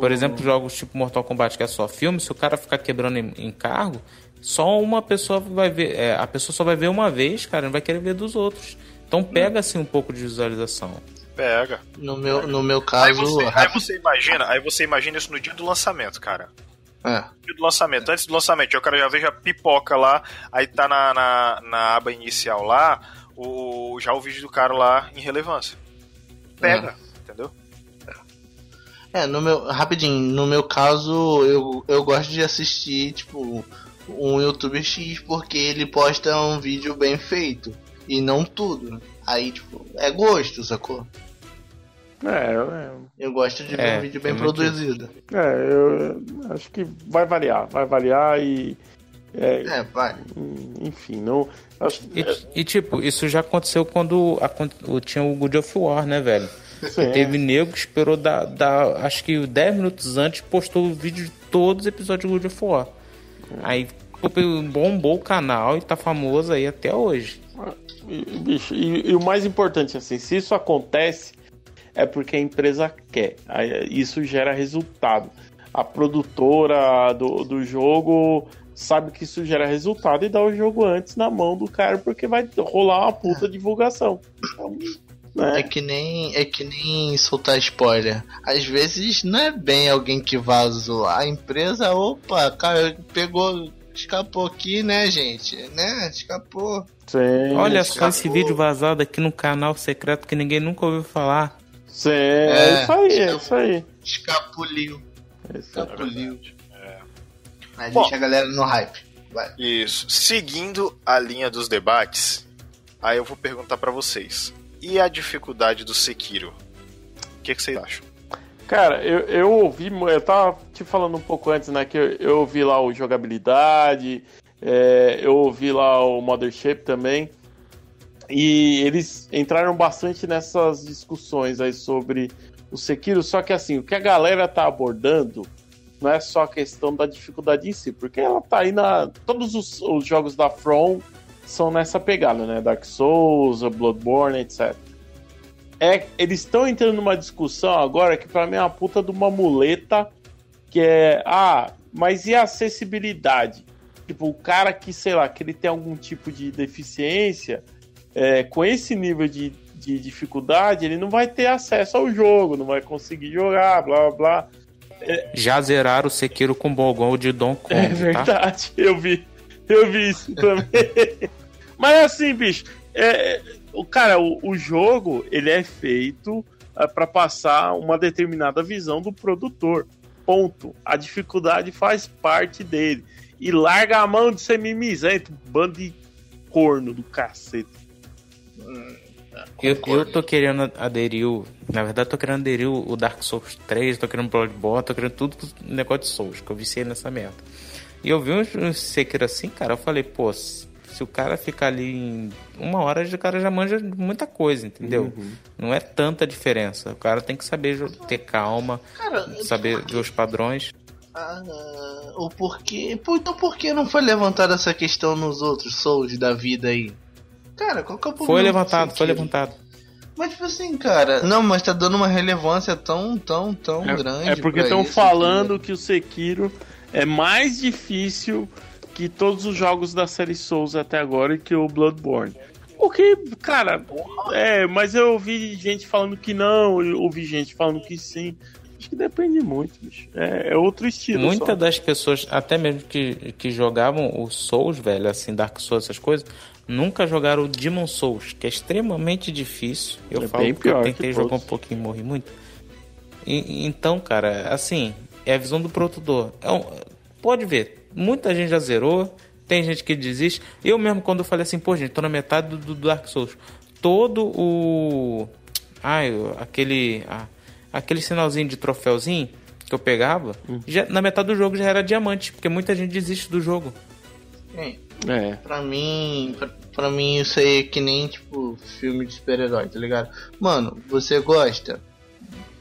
por exemplo, jogos tipo Mortal Kombat, que é só filme, se o cara ficar quebrando em, em cargo, só uma pessoa vai ver. É, a pessoa só vai ver uma vez, cara, não vai querer ver dos outros. Então pega assim um pouco de visualização. Pega. No meu, no meu caso. Aí você, aí você imagina, aí você imagina isso no dia do lançamento, cara. É. Dia do lançamento, antes do lançamento, o cara já veja a pipoca lá, aí tá na, na, na aba inicial lá, o, já o vídeo do cara lá em relevância. Pega, entendeu? É, no meu. Rapidinho, no meu caso, eu, eu gosto de assistir, tipo, um youtuber X porque ele posta um vídeo bem feito. E não tudo. né? Aí, tipo, é gosto, sacou? É, é, Eu gosto de ver É, um vídeo bem é muito produzido. é, eu acho que vai variar, vai variar e. é, É, vai. enfim, não. Acho, E, e, tipo, isso já aconteceu quando o- tinha o God of War, né, velho? Sim. Teve nego que esperou da, da. Acho que 10 minutos antes postou o vídeo de todos os episódios do God of War. Aí bombou o canal e tá famoso aí até hoje. Bicho, e, e o mais importante, assim, se isso acontece, é porque a empresa quer. Isso gera resultado. A produtora do, do jogo sabe que isso gera resultado e dá o jogo antes na mão do cara, porque vai rolar uma puta divulgação. Então, É né? que nem é que nem soltar spoiler. Às vezes não é bem alguém que vazou. A empresa, opa, cara, pegou, escapou aqui, né, gente? Né? Escapou. Sim, Olha só escapou. esse vídeo vazado aqui no canal secreto que ninguém nunca ouviu falar. sim, é, isso aí, é isso aí. Escapuliu. É isso aí. Escapuliu. Mas Bom. deixa a galera no hype. Vai. Isso. Seguindo a linha dos debates, aí eu vou perguntar pra vocês. E a dificuldade do Sekiro? O que, que vocês acham? Cara, eu, eu ouvi, eu tava te falando um pouco antes, né? Que eu, eu ouvi lá o jogabilidade, é, eu ouvi lá o Mothership também. E eles entraram bastante nessas discussões aí sobre o Sekiro, só que assim, o que a galera tá abordando não é só a questão da dificuldade em si, porque ela tá aí na. Todos os, os jogos da From são nessa pegada, né? Dark Souls, Bloodborne, etc. É, eles estão entrando numa discussão agora que pra mim é uma puta de uma muleta que é, ah, mas e a acessibilidade? Tipo, o cara que, sei lá, que ele tem algum tipo de deficiência, é, com esse nível de, de dificuldade, ele não vai ter acesso ao jogo, não vai conseguir jogar, blá blá blá. Já zeraram o Sekiro com o Bogão de Don Kong, É tá? verdade, eu vi. Eu vi isso também. Mas assim, bicho, é, o cara, o, o jogo ele é feito é, para passar uma determinada visão do produtor. Ponto. A dificuldade faz parte dele. E larga a mão de ser mimizento, bando de corno do cacete. Eu, eu tô querendo aderir o. Na verdade, tô querendo aderir o Dark Souls 3, tô querendo Bloodborne, tô querendo tudo negócio de Souls, que eu viciei nessa merda. E eu vi uns, uns Sekiro assim, cara, eu falei, pô, se, o cara ficar ali em uma hora, o cara já manja muita coisa, entendeu? Não é tanta diferença. O cara tem que saber ter calma, Cara, saber ver os padrões. ah, o porquê. Pô, então por que não foi levantada essa questão nos outros Souls da vida aí? Cara, qual que é o problema? Foi do levantado, foi levantado. Mas tipo assim, cara. Não, mas tá dando uma relevância tão, tão, tão grande. É porque estão falando que o Sekiro é mais difícil que todos os jogos da série Souls até agora e que o Bloodborne. O que, cara, é, mas eu ouvi gente falando que não, eu ouvi gente falando que sim. Acho que depende muito, bicho. É, é outro estilo. Muitas só. das pessoas, até mesmo que, que jogavam o Souls, velho, assim, Dark Souls, essas coisas, nunca jogaram o Demon Souls, que é extremamente difícil. Eu É falo bem porque eu pior tentei jogar um pouquinho e morri muito. E- então, cara, assim, é a visão do produtor. É um- pode ver, muita gente já zerou, tem gente que desiste. Eu mesmo, quando eu falei assim, pô, gente, tô na metade do, do Dark Souls. Todo o. Ai, aquele. ah, aquele sinalzinho de troféuzinho. que eu pegava, Hum. já, na metade do jogo já era diamante, porque muita gente desiste do jogo. É. Pra mim, pra, pra mim isso aí é que nem, tipo, filme de super-herói, tá ligado? Mano, você gosta?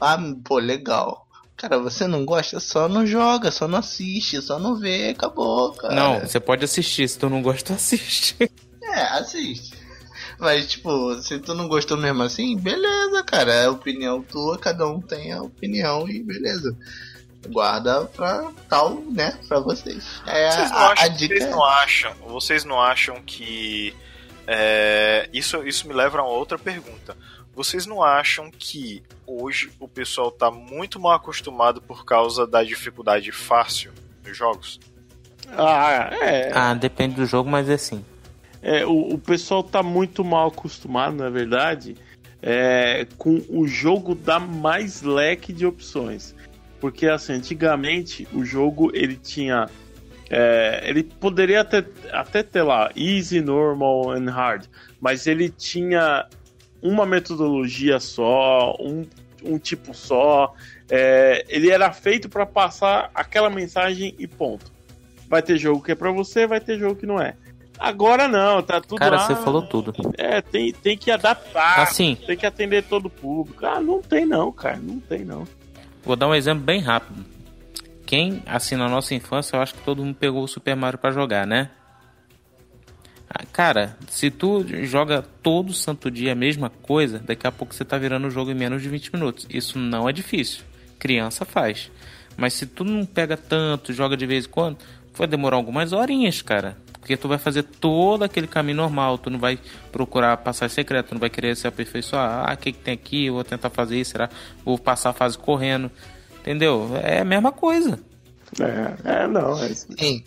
Ah, pô, legal. Cara, você não gosta, só não joga, só não assiste, só não vê, acabou, cara. Não, você pode assistir, se tu não gosta, assiste. É, assiste. Mas, tipo, se tu não gostou mesmo assim, beleza, cara. É opinião tua, cada um tem a opinião e beleza. Guarda pra tal, né, pra vocês. É, Vocês não, a, acham, a dica vocês é- não acham, vocês não acham que é, isso, isso me leva a uma outra pergunta. Vocês não acham que hoje o pessoal tá muito mal acostumado por causa da dificuldade fácil nos jogos? Ah, é. Ah, depende do jogo, mas é assim. É, o, o pessoal tá muito mal acostumado, na verdade, é, com o jogo dar mais leque de opções. Porque assim, antigamente o jogo ele tinha. é, ele poderia até, até ter lá easy, normal and hard, mas ele tinha uma metodologia só, um, um tipo só. é, ele era feito para passar aquela mensagem e ponto. Vai ter jogo que é para você, vai ter jogo que não é. Agora não, tá tudo Cara, lá. você falou tudo. É, tem, tem que adaptar, Assim, tem que atender todo o público. Ah, não tem não, cara, não tem não. vou dar um exemplo bem rápido. Quem, assim, na nossa infância, eu acho que todo mundo pegou o Super Mario pra jogar, né? Ah, Cara, se tu joga todo santo dia a mesma coisa, daqui a pouco você tá virando o jogo em menos de 20 minutos. Isso não é difícil. Criança faz. Mas se tu não pega tanto, joga de vez em quando, vai demorar algumas horinhas, cara. Porque tu vai fazer todo aquele caminho normal, tu não vai procurar passar secreto, tu não vai querer se aperfeiçoar. Ah, o que, que tem aqui? Eu vou tentar fazer isso, será? Vou passar a fase correndo. Entendeu? É a mesma coisa. É, é não, é. Sim.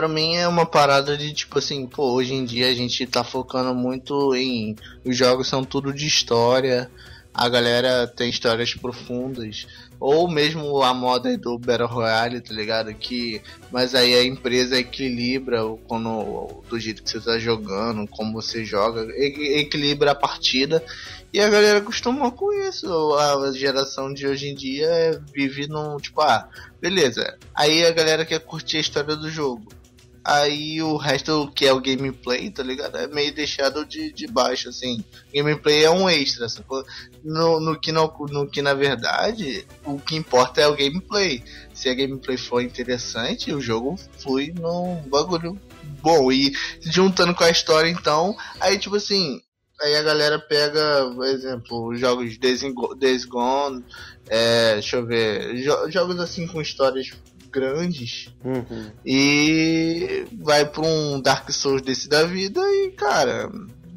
Pra mim é uma parada de tipo assim, pô, hoje em dia a gente tá focando muito em. Os jogos são tudo de história, a galera tem histórias profundas. Ou mesmo a moda do Battle Royale, tá ligado? Que, mas aí a empresa equilibra quando, do jeito que você tá jogando, como você joga, equilibra a partida. E a galera acostumou com isso. A geração de hoje em dia vive num, tipo, ah, beleza. Aí a galera quer curtir a história do jogo. Aí o resto, que é o gameplay, tá ligado? É meio deixado de, de baixo, assim. Gameplay é um extra, sacou? No, no, que no, no que na verdade, o que importa é o gameplay. Se a gameplay for interessante, o jogo flui num bagulho bom. E juntando com a história, então, aí tipo assim, aí a galera pega, por exemplo, os jogos Days, Go- Days Gone, é, deixa eu ver, jo- jogos assim com histórias grandes Uhum. e vai pra um Dark Souls desse da vida e, cara,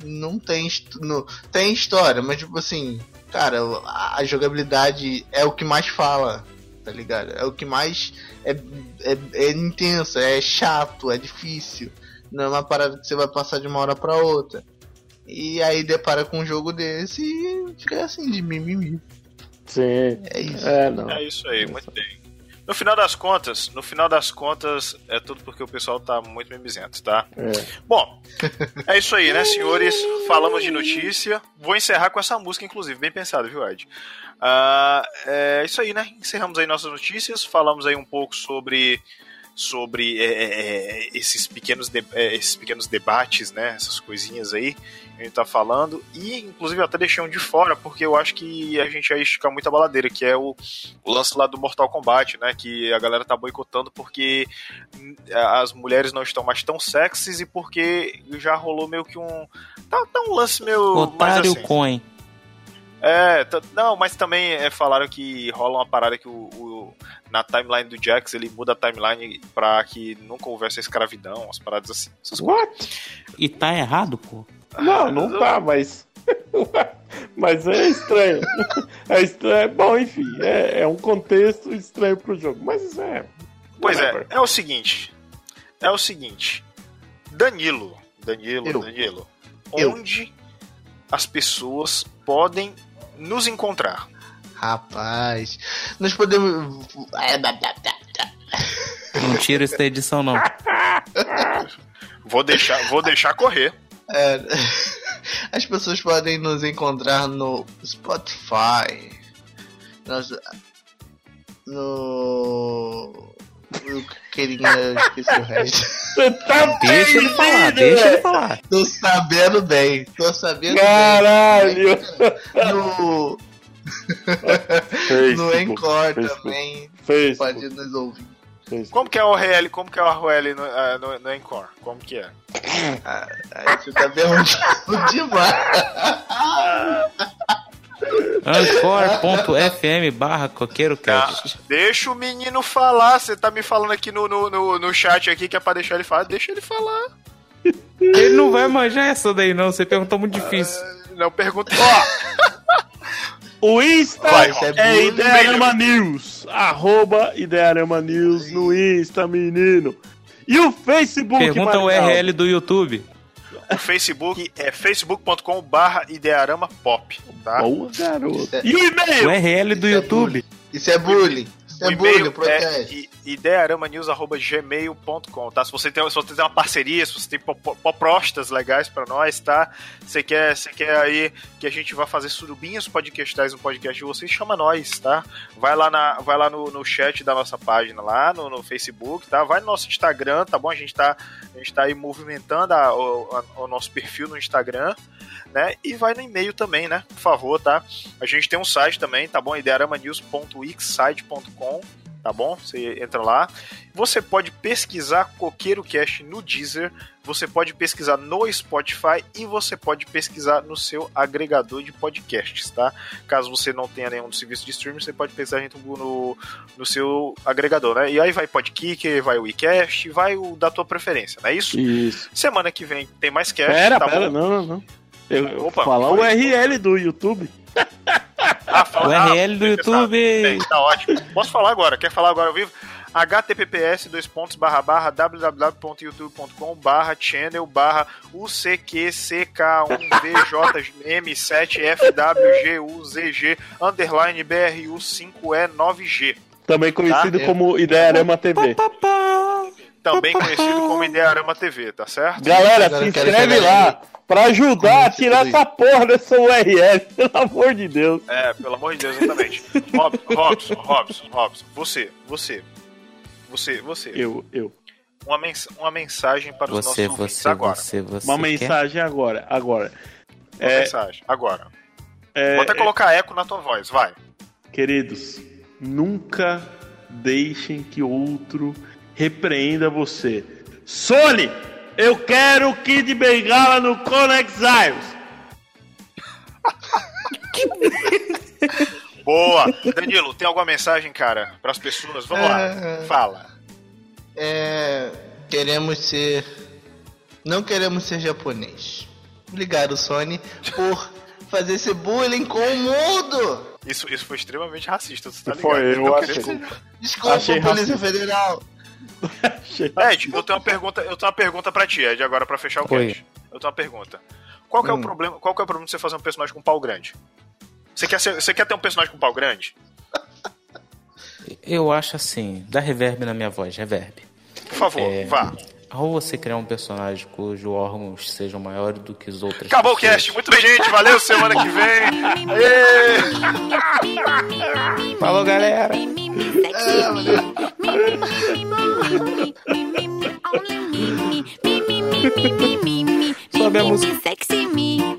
não tem, não, tem história, mas tipo assim, cara, a, jogabilidade é o que mais fala, tá ligado? É o que mais é, é, é intenso, é chato, é difícil. Não é uma parada que você vai passar de uma hora pra outra. E aí depara com um jogo desse e fica assim de mimimi. Sim. É isso. É, não. É isso aí, muito bem. No final das contas, no final das contas, é tudo porque o pessoal tá muito mimizento, tá? É. Bom, é isso aí, né, senhores? Falamos de notícia. Vou encerrar com essa música, inclusive, bem pensado, viu, Ed? Ah, é isso aí, né? Encerramos aí nossas notícias, falamos aí um pouco sobre sobre é, é, é, esses pequenos de- é, esses pequenos debates, né? Essas coisinhas aí que a gente tá falando e inclusive eu até deixei um de fora porque eu acho que a gente ia esticar muito a baladeira, que é o, o lance lá do Mortal Kombat, né? Que a galera tá boicotando porque as mulheres não estão mais tão sexys e porque já rolou meio que um tá, tá um lance meio mais Otário assim. Coin. É, não, mas também é, falaram que rola uma parada que o, o- na timeline do Jax ele muda a timeline pra que nunca houvesse escravidão, as paradas assim. Essas coisas. What? E tá errado, pô. Não, não tá, mas. mas é estranho. É estranho. Bom, enfim, é, é um contexto estranho pro jogo. Mas é. Pois é, é o seguinte. É o seguinte. Danilo, Danilo, Eu. Danilo. Eu. Onde as pessoas podem nos encontrar? Rapaz, nós podemos. Não tira isso da edição, não. Vou deixar, vou deixar correr. É, as pessoas podem nos encontrar no Spotify. Nós- No. Eu queria. Eu esqueci o resto. Você tá Deixa ele falar, deixa ele falar. Tô sabendo bem. Tô sabendo Caralho! bem. No. No Encore Facebook, também. Facebook, Pode nos ouvir. Facebook. Como que é o RL? Como que é o RL no, ah, no, no Encore? Como que é? Ah, aí você tá perguntando demais. Anchor.fm barra coqueirocast. Deixa o menino falar. Você tá me falando aqui no, no, no, no chat aqui que é pra deixar ele falar. Deixa ele falar. Ele não vai manjar essa daí não, você perguntou muito difícil. Não pergunta. Ó, O Insta Vai, é Idearama News. Arroba Idearama News no Insta, menino. E o Facebook, Pergunta o? URL do YouTube. O Facebook é facebook.com barra idearama pop, tá? Boa, garoto. Isso é- E o O e-mail? URL do Isso é YouTube. Isso é bullying. O é bullying, e-mail é idearamanews.gmail.com, tá? Se você, tem, se você tem uma parceria, se você tem po- po- propostas legais pra nós, tá? Você quer, você quer aí que a gente vá fazer surubinhas podcastais no podcast de vocês, chama nós, tá? Vai lá, na, vai lá no, no chat da nossa página lá, no, no Facebook, tá? Vai no nosso Instagram, tá bom? A gente tá, a gente tá aí movimentando a- o, a- o nosso perfil no Instagram, né? E vai no e-mail também, né? Por favor, tá? A gente tem um site também, tá bom? idearamanews.wixsite.com, tá bom? Você entra lá. Você pode pesquisar Coqueiro Cast no Deezer, você pode pesquisar no Spotify e você pode pesquisar no seu agregador de podcasts, tá? Caso você não tenha nenhum serviço de streaming, você pode pesquisar gente no, no seu agregador, né? E aí vai Podkicker, vai o WeCast, vai o da tua preferência, não é isso? Isso. Semana que vem tem mais cast, Pera, tá pera, bom? não, não, não. Eu, Opa, falar o. URL do YouTube. Ah, fala- URL do ah, YouTube. Bem, tá ótimo. Posso falar agora? Quer falar agora ao vivo? https dois pontos barra barra www.youtube.com barra channel barra ucqck1vjm7fwguzg underline bru5e9g Também conhecido Tá. como Idearama TV. Também conhecido como Idearama TV, tá certo? Galera, se inscreve lá pra ajudar a Conhece tirar essa porra dessa URL, pelo amor de Deus. É, pelo amor de Deus, exatamente. Rob, Robson, Robson, Robson, você, você, você, você. Eu, eu. Uma, mens uma mensagem para os Você, nossos ouvintes você, agora. você, você. Uma quer? mensagem agora, agora. Uma É, mensagem, agora. é, Vou até colocar eco na tua voz, vai. Queridos, nunca deixem que outro repreenda você. Sony, eu quero o Kid Bengala no Conex Isles. Boa! Danilo, tem alguma mensagem, cara, para as pessoas? Vamos lá, É. fala. É, queremos ser. Não queremos ser japonês. Obrigado, Sony, por fazer esse bullying com o mundo. Isso, isso foi extremamente racista, você tá ligado? Foi, eu não achei. Desculpa, Achei Polícia racista. Federal. Ed, eu tenho uma pergunta, eu tenho uma pergunta pra ti, Ed, agora pra fechar o Oi. cast. Eu tenho uma pergunta. Qual que é o Hum. problema? Qual é o problema de você fazer um personagem com pau grande? Você quer, ser- você quer ter um personagem com pau grande? Eu acho assim, dá reverb na minha voz, reverb. Por favor, É. vá. Ao você criar um personagem cujo órgãos sejam maiores do que os outros. Acabou o cast. Muito bem, gente. Valeu. Semana que vem. Aê! Falou, galera. Sobe a música. Sexy me,